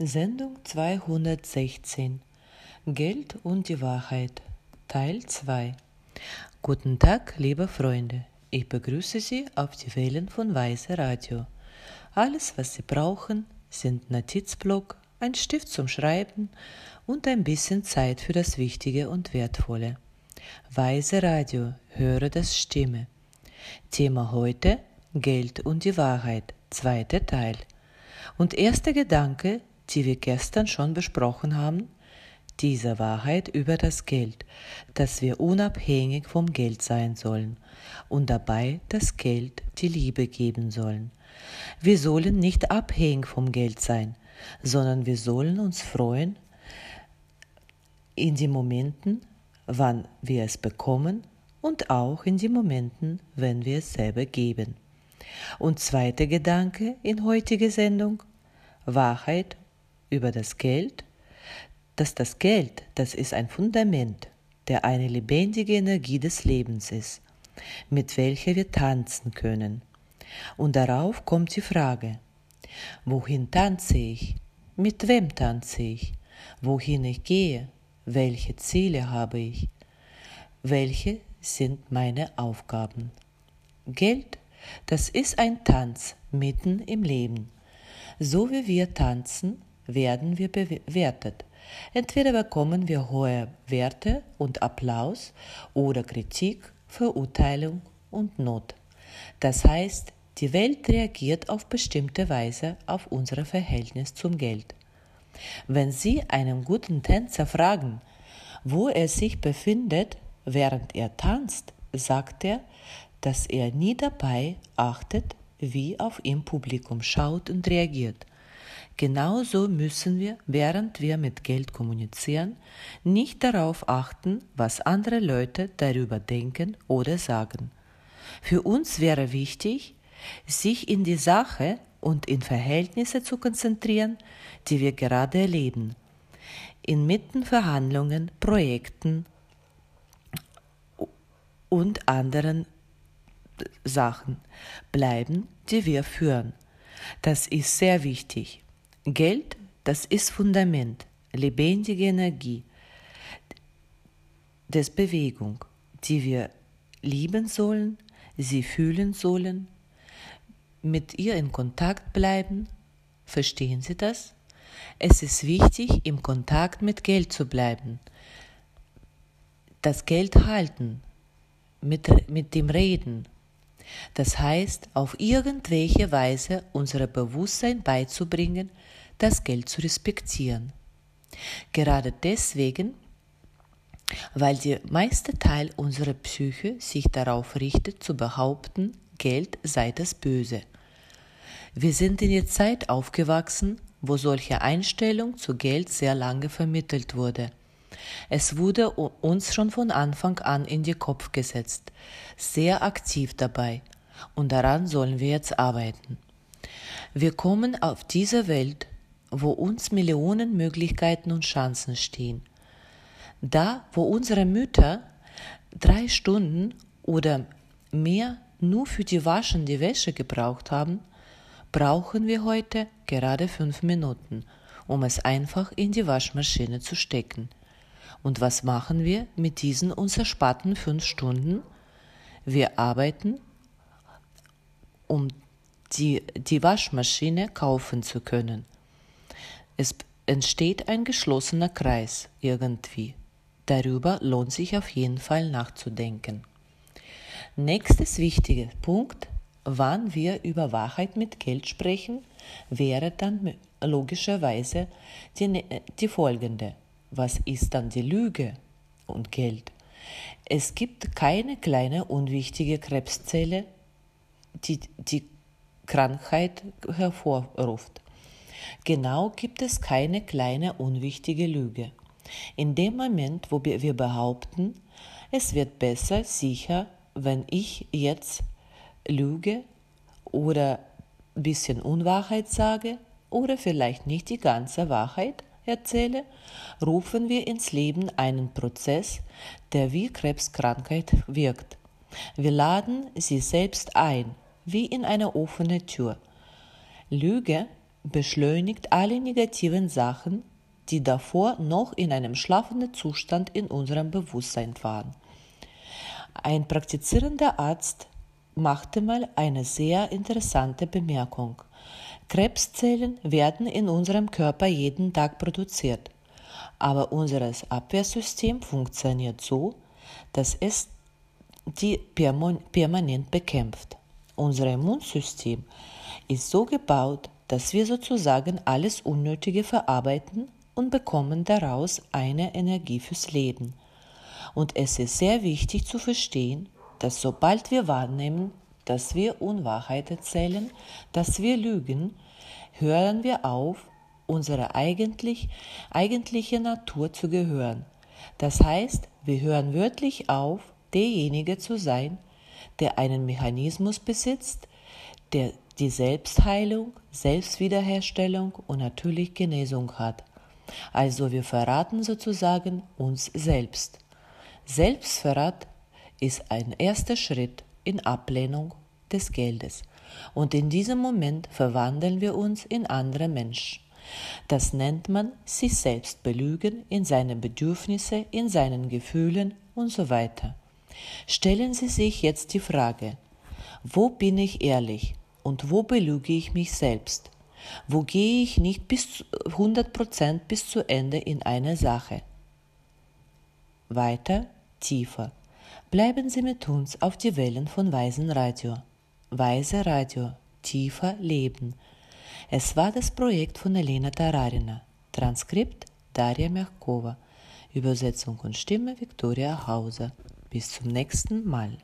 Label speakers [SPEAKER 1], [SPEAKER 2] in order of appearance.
[SPEAKER 1] Sendung 216 Geld und die Wahrheit Teil 2 Guten Tag, liebe Freunde. Ich begrüße Sie auf die Wellen von Weise Radio. Alles, was Sie brauchen, sind Notizblock, ein Stift zum Schreiben und ein bisschen Zeit für das Wichtige und Wertvolle. Weise Radio, höre das Stimme. Thema heute Geld und die Wahrheit, zweiter Teil. Und erster Gedanke, die wir gestern schon besprochen haben, diese Wahrheit über das Geld, dass wir unabhängig vom Geld sein sollen und dabei das Geld die Liebe geben sollen. Wir sollen nicht abhängig vom Geld sein, sondern wir sollen uns freuen in den Momenten, wann wir es bekommen und auch in den Momenten, wenn wir es selber geben. Und zweiter Gedanke in heutiger Sendung, Wahrheit über das Geld, dass das Geld, das ist ein Fundament, der eine lebendige Energie des Lebens ist, mit welcher wir tanzen können. Und darauf kommt die Frage, wohin tanze ich? Mit wem tanze ich? Wohin ich gehe? Welche Ziele habe ich? Welche sind meine Aufgaben? Geld das ist ein Tanz mitten im Leben. So wie wir tanzen, werden wir bewertet. Entweder bekommen wir hohe Werte und Applaus oder Kritik, Verurteilung und Not. Das heißt, die Welt reagiert auf bestimmte Weise auf unser Verhältnis zum Geld. Wenn Sie einen guten Tänzer fragen, wo er sich befindet, während er tanzt, sagt er, dass er nie dabei achtet, wie auf ihm Publikum schaut und reagiert. Genauso müssen wir, während wir mit Geld kommunizieren, nicht darauf achten, was andere Leute darüber denken oder sagen. Für uns wäre wichtig, sich in die Sache und in Verhältnisse zu konzentrieren, die wir gerade erleben. Inmitten Verhandlungen, Projekten und anderen Sachen bleiben, die wir führen. Das ist sehr wichtig. Geld, das ist Fundament, lebendige Energie des Bewegung, die wir lieben sollen, sie fühlen sollen, mit ihr in Kontakt bleiben. Verstehen Sie das? Es ist wichtig, im Kontakt mit Geld zu bleiben, das Geld halten, mit, mit dem Reden, das heißt, auf irgendwelche Weise unser Bewusstsein beizubringen, das Geld zu respektieren. Gerade deswegen, weil der meiste Teil unserer Psyche sich darauf richtet, zu behaupten, Geld sei das Böse. Wir sind in der Zeit aufgewachsen, wo solche Einstellung zu Geld sehr lange vermittelt wurde. Es wurde uns schon von Anfang an in den Kopf gesetzt, sehr aktiv dabei, und daran sollen wir jetzt arbeiten. Wir kommen auf diese Welt, wo uns Millionen Möglichkeiten und Chancen stehen. Da, wo unsere Mütter drei Stunden oder mehr nur für die Waschen die Wäsche gebraucht haben, brauchen wir heute gerade fünf Minuten, um es einfach in die Waschmaschine zu stecken. Und was machen wir mit diesen uns ersparten fünf Stunden? Wir arbeiten, um die, die Waschmaschine kaufen zu können. Es entsteht ein geschlossener Kreis irgendwie. Darüber lohnt sich auf jeden Fall nachzudenken. Nächstes wichtiger Punkt, wann wir über Wahrheit mit Geld sprechen, wäre dann logischerweise die, die folgende was ist dann die Lüge und Geld? Es gibt keine kleine unwichtige Krebszelle, die die Krankheit hervorruft. Genau gibt es keine kleine unwichtige Lüge. In dem Moment, wo wir behaupten, es wird besser, sicher, wenn ich jetzt lüge oder ein bisschen Unwahrheit sage oder vielleicht nicht die ganze Wahrheit, erzähle, rufen wir ins Leben einen Prozess, der wie Krebskrankheit wirkt. Wir laden sie selbst ein, wie in eine offene Tür. Lüge beschleunigt alle negativen Sachen, die davor noch in einem schlafenden Zustand in unserem Bewusstsein waren. Ein praktizierender Arzt machte mal eine sehr interessante Bemerkung. Krebszellen werden in unserem Körper jeden Tag produziert, aber unser Abwehrsystem funktioniert so, dass es die permanent bekämpft. Unser Immunsystem ist so gebaut, dass wir sozusagen alles Unnötige verarbeiten und bekommen daraus eine Energie fürs Leben. Und es ist sehr wichtig zu verstehen, dass sobald wir wahrnehmen, dass wir Unwahrheit erzählen, dass wir lügen, hören wir auf, unserer eigentlich, eigentliche Natur zu gehören. Das heißt, wir hören wörtlich auf, derjenige zu sein, der einen Mechanismus besitzt, der die Selbstheilung, Selbstwiederherstellung und natürlich Genesung hat. Also wir verraten sozusagen uns selbst. Selbstverrat ist ein erster Schritt in Ablehnung des Geldes. Und in diesem Moment verwandeln wir uns in andere Menschen. Das nennt man sich selbst belügen in seinen Bedürfnissen, in seinen Gefühlen und so weiter. Stellen Sie sich jetzt die Frage, wo bin ich ehrlich und wo belüge ich mich selbst? Wo gehe ich nicht bis 100% bis zu Ende in eine Sache? Weiter, tiefer. Bleiben Sie mit uns auf die Wellen von Weisen Radio. Weise Radio, tiefer Leben. Es war das Projekt von Elena Tararina. Transkript Daria Merkova. Übersetzung und Stimme Viktoria Hauser. Bis zum nächsten Mal.